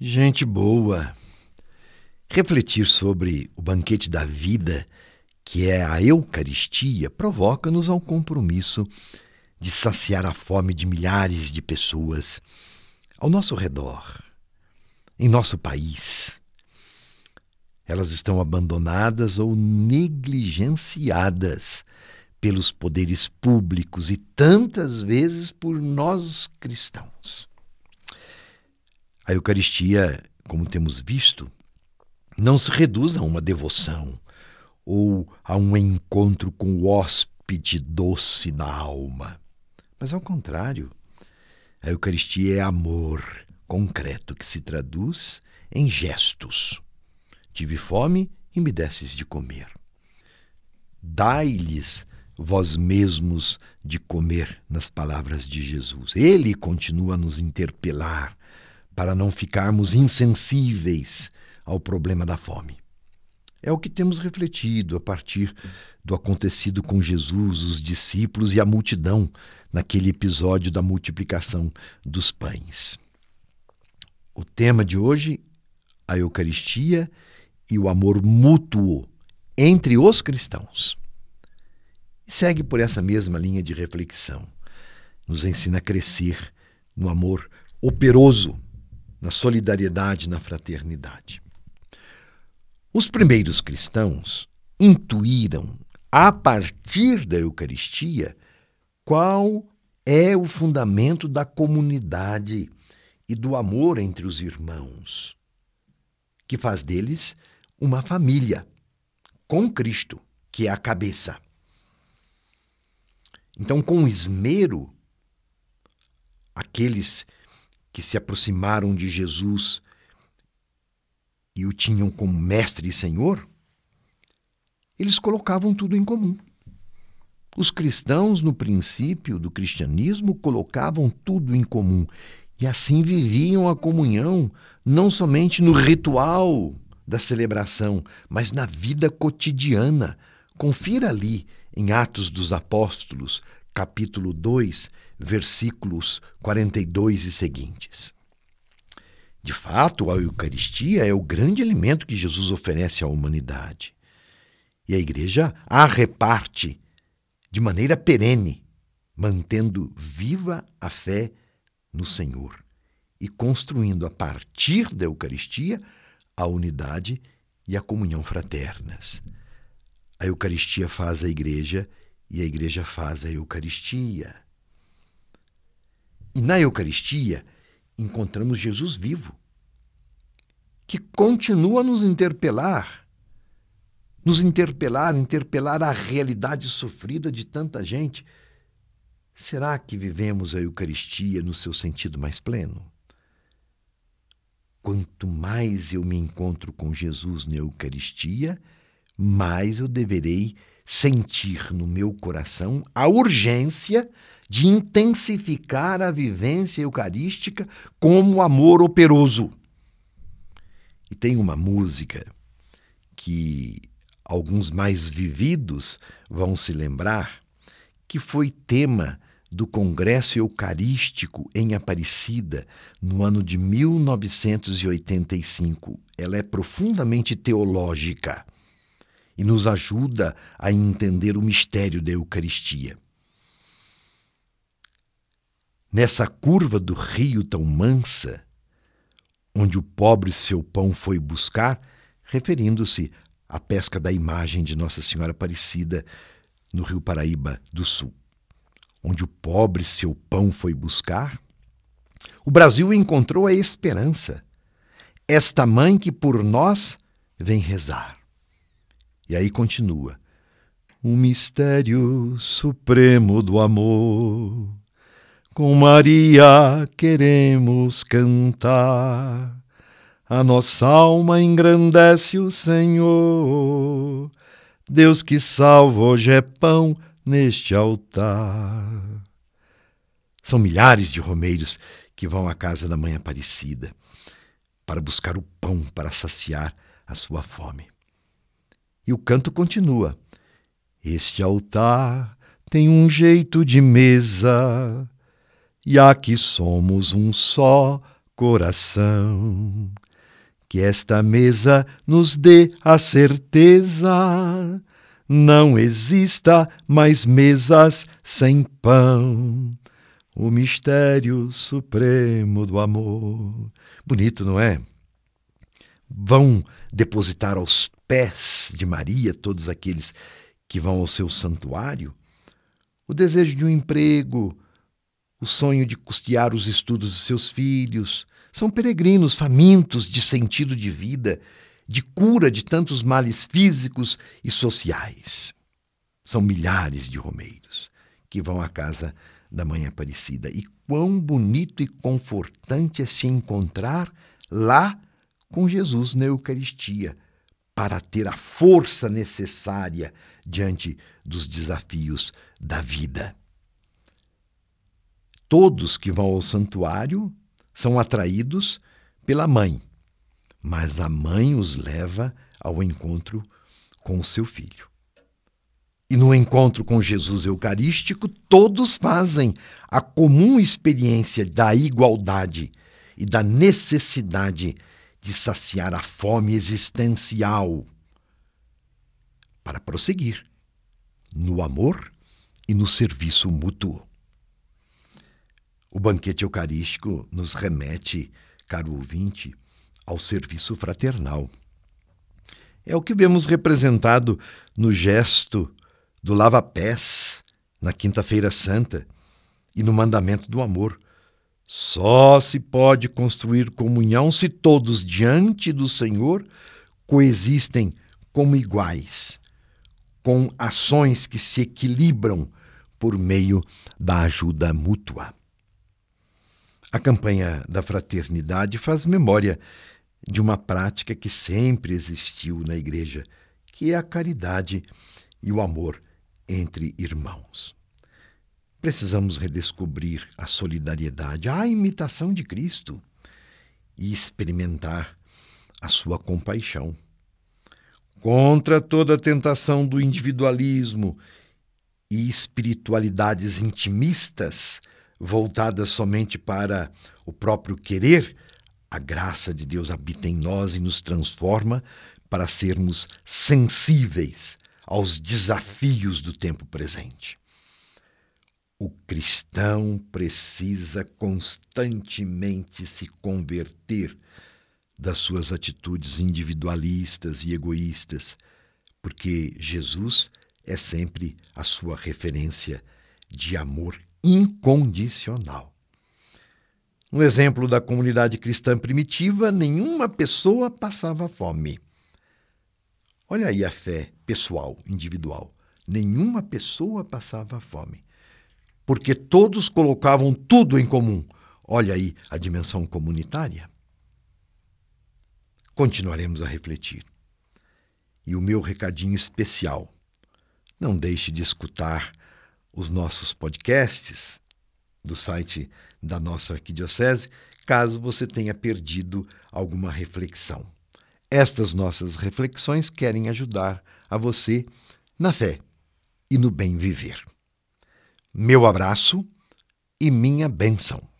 Gente boa, refletir sobre o banquete da vida, que é a Eucaristia, provoca-nos ao compromisso de saciar a fome de milhares de pessoas ao nosso redor, em nosso país. Elas estão abandonadas ou negligenciadas pelos poderes públicos e tantas vezes por nós cristãos. A Eucaristia, como temos visto, não se reduz a uma devoção ou a um encontro com o hóspede doce da alma, mas ao contrário, a Eucaristia é amor concreto que se traduz em gestos. Tive fome e me desses de comer. Dai-lhes vós mesmos de comer, nas palavras de Jesus. Ele continua a nos interpelar para não ficarmos insensíveis ao problema da fome. É o que temos refletido a partir do acontecido com Jesus, os discípulos e a multidão naquele episódio da multiplicação dos pães. O tema de hoje, a Eucaristia e o amor mútuo entre os cristãos. E segue por essa mesma linha de reflexão. Nos ensina a crescer no amor operoso na solidariedade, na fraternidade. Os primeiros cristãos intuíram, a partir da Eucaristia, qual é o fundamento da comunidade e do amor entre os irmãos, que faz deles uma família, com Cristo, que é a cabeça. Então, com esmero, aqueles que se aproximaram de Jesus e o tinham como mestre e senhor, eles colocavam tudo em comum. Os cristãos, no princípio do cristianismo, colocavam tudo em comum e assim viviam a comunhão, não somente no ritual da celebração, mas na vida cotidiana. Confira ali em Atos dos Apóstolos, capítulo 2, versículos 42 e seguintes. De fato, a Eucaristia é o grande alimento que Jesus oferece à humanidade. E a Igreja a reparte de maneira perene, mantendo viva a fé no Senhor e construindo a partir da Eucaristia a unidade e a comunhão fraternas. A Eucaristia faz a Igreja e a igreja faz a Eucaristia. E na Eucaristia encontramos Jesus vivo, que continua a nos interpelar, nos interpelar, interpelar a realidade sofrida de tanta gente. Será que vivemos a Eucaristia no seu sentido mais pleno? Quanto mais eu me encontro com Jesus na Eucaristia, mais eu deverei sentir no meu coração a urgência de intensificar a vivência eucarística como amor operoso. E tem uma música que alguns mais vividos vão se lembrar que foi tema do Congresso Eucarístico em Aparecida no ano de 1985. Ela é profundamente teológica e nos ajuda a entender o mistério da Eucaristia. Nessa curva do rio tão mansa, onde o pobre seu pão foi buscar, referindo-se à pesca da imagem de Nossa Senhora Aparecida no Rio Paraíba do Sul, onde o pobre seu pão foi buscar, o Brasil encontrou a esperança, esta mãe que por nós vem rezar. E aí continua: O mistério supremo do amor. Com Maria queremos cantar. A nossa alma engrandece o Senhor. Deus que salva hoje é pão neste altar. São milhares de romeiros que vão à casa da Mãe Aparecida para buscar o pão para saciar a sua fome. E o canto continua. Este altar tem um jeito de mesa, e aqui somos um só coração. Que esta mesa nos dê a certeza, não exista mais mesas sem pão. O mistério supremo do amor. Bonito, não é? Vão depositar aos pés de Maria todos aqueles que vão ao seu santuário o desejo de um emprego, o sonho de custear os estudos de seus filhos. São peregrinos famintos de sentido de vida, de cura de tantos males físicos e sociais. São milhares de romeiros que vão à casa da Mãe Aparecida. E quão bonito e confortante é se encontrar lá com Jesus na Eucaristia, para ter a força necessária diante dos desafios da vida. Todos que vão ao santuário são atraídos pela mãe, mas a mãe os leva ao encontro com o seu filho. E no encontro com Jesus Eucarístico, todos fazem a comum experiência da igualdade e da necessidade de saciar a fome existencial para prosseguir no amor e no serviço mútuo. O banquete eucarístico nos remete, caro ouvinte, ao serviço fraternal. É o que vemos representado no gesto do lava-pés na Quinta-feira Santa e no mandamento do amor. Só se pode construir comunhão se todos, diante do Senhor, coexistem como iguais, com ações que se equilibram por meio da ajuda mútua. A campanha da fraternidade faz memória de uma prática que sempre existiu na Igreja, que é a caridade e o amor entre irmãos. Precisamos redescobrir a solidariedade, a imitação de Cristo e experimentar a sua compaixão. Contra toda a tentação do individualismo e espiritualidades intimistas, voltada somente para o próprio querer, a graça de Deus habita em nós e nos transforma para sermos sensíveis aos desafios do tempo presente. O cristão precisa constantemente se converter das suas atitudes individualistas e egoístas, porque Jesus é sempre a sua referência de amor incondicional. No exemplo da comunidade cristã primitiva, nenhuma pessoa passava fome. Olha aí a fé pessoal, individual. Nenhuma pessoa passava fome. Porque todos colocavam tudo em comum. Olha aí a dimensão comunitária. Continuaremos a refletir. E o meu recadinho especial: não deixe de escutar os nossos podcasts do site da nossa arquidiocese, caso você tenha perdido alguma reflexão. Estas nossas reflexões querem ajudar a você na fé e no bem viver. Meu abraço e minha bênção.